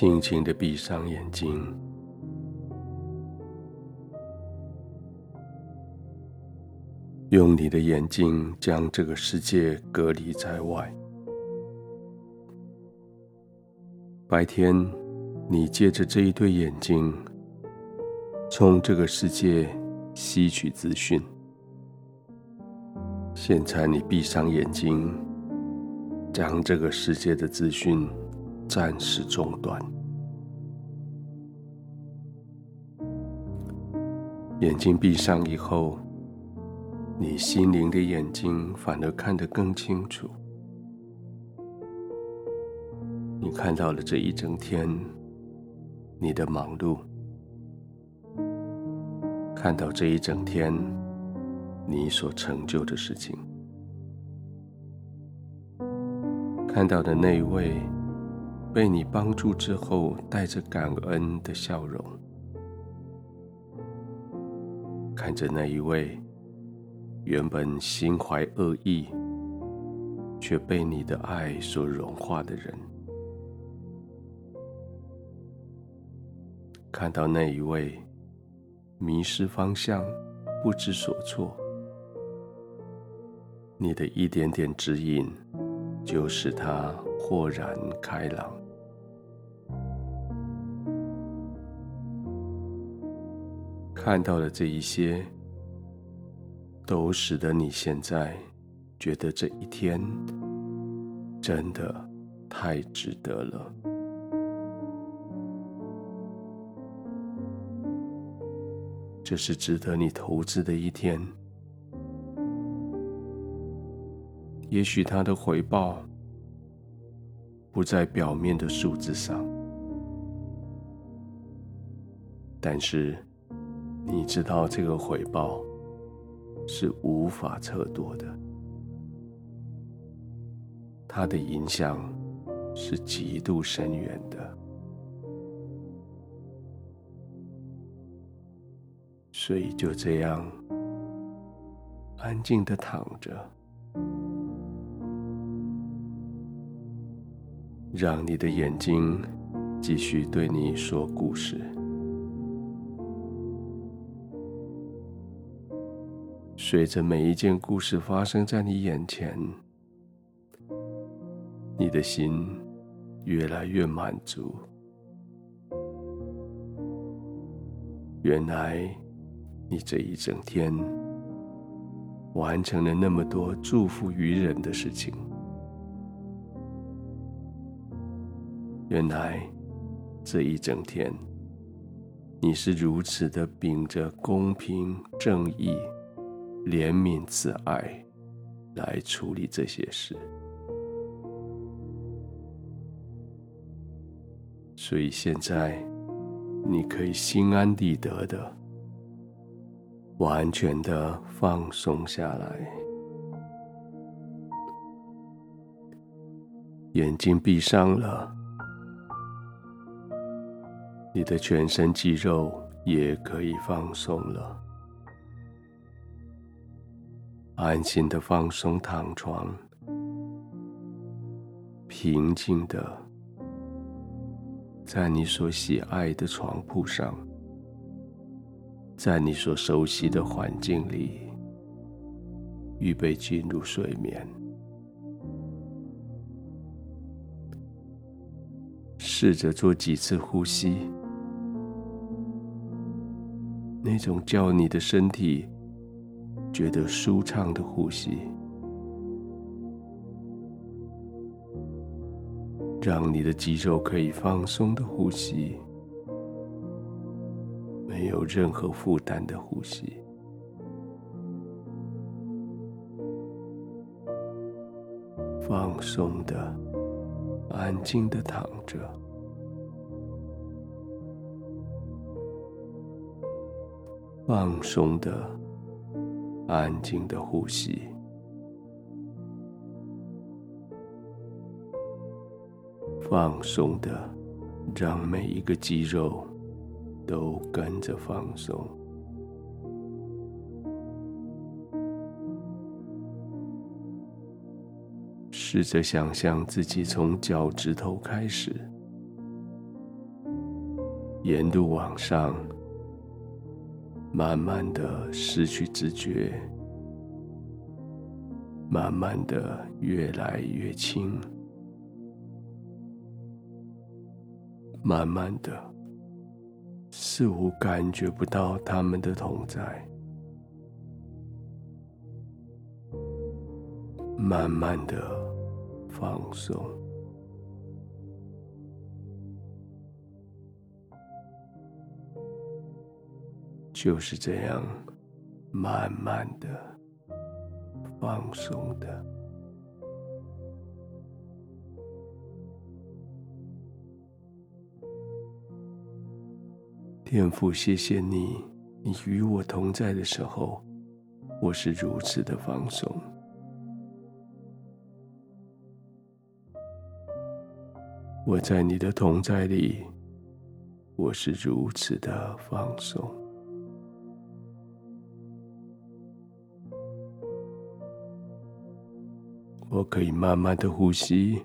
轻轻的闭上眼睛，用你的眼睛将这个世界隔离在外。白天，你借着这一对眼睛，从这个世界吸取资讯。现在，你闭上眼睛，将这个世界的资讯。暂时中断，眼睛闭上以后，你心灵的眼睛反而看得更清楚。你看到了这一整天你的忙碌，看到这一整天你所成就的事情，看到的那位。被你帮助之后，带着感恩的笑容，看着那一位原本心怀恶意却被你的爱所融化的人，看到那一位迷失方向、不知所措，你的一点点指引，就使他豁然开朗。看到的这一些，都使得你现在觉得这一天真的太值得了。这是值得你投资的一天。也许它的回报不在表面的数字上，但是。你知道这个回报是无法测度的，它的影响是极度深远的，所以就这样安静的躺着，让你的眼睛继续对你说故事。随着每一件故事发生在你眼前，你的心越来越满足。原来，你这一整天完成了那么多祝福于人的事情。原来，这一整天你是如此的秉着公平正义。怜悯、慈爱来处理这些事，所以现在你可以心安理得的、完全的放松下来，眼睛闭上了，你的全身肌肉也可以放松了。安心的放松躺床，平静的在你所喜爱的床铺上，在你所熟悉的环境里，预备进入睡眠。试着做几次呼吸，那种叫你的身体。觉得舒畅的呼吸，让你的肌肉可以放松的呼吸，没有任何负担的呼吸，放松的、安静的躺着，放松的。安静的呼吸，放松的，让每一个肌肉都跟着放松。试着想象自己从脚趾头开始，沿路往上，慢慢的失去知觉，慢慢的越来越轻，慢慢的似乎感觉不到他们的同在，慢慢的放松。就是这样，慢慢的放松的。天父，谢谢你，你与我同在的时候，我是如此的放松。我在你的同在里，我是如此的放松。我可以慢慢的呼吸，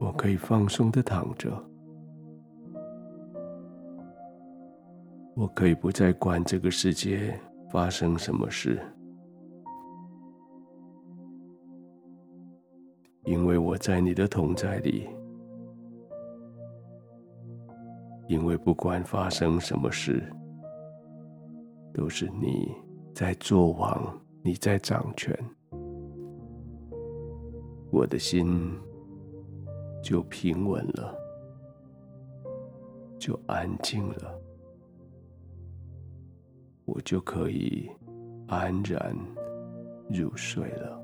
我可以放松的躺着，我可以不再管这个世界发生什么事，因为我在你的同在里，因为不管发生什么事，都是你在做王。你在掌权，我的心就平稳了，就安静了，我就可以安然入睡了。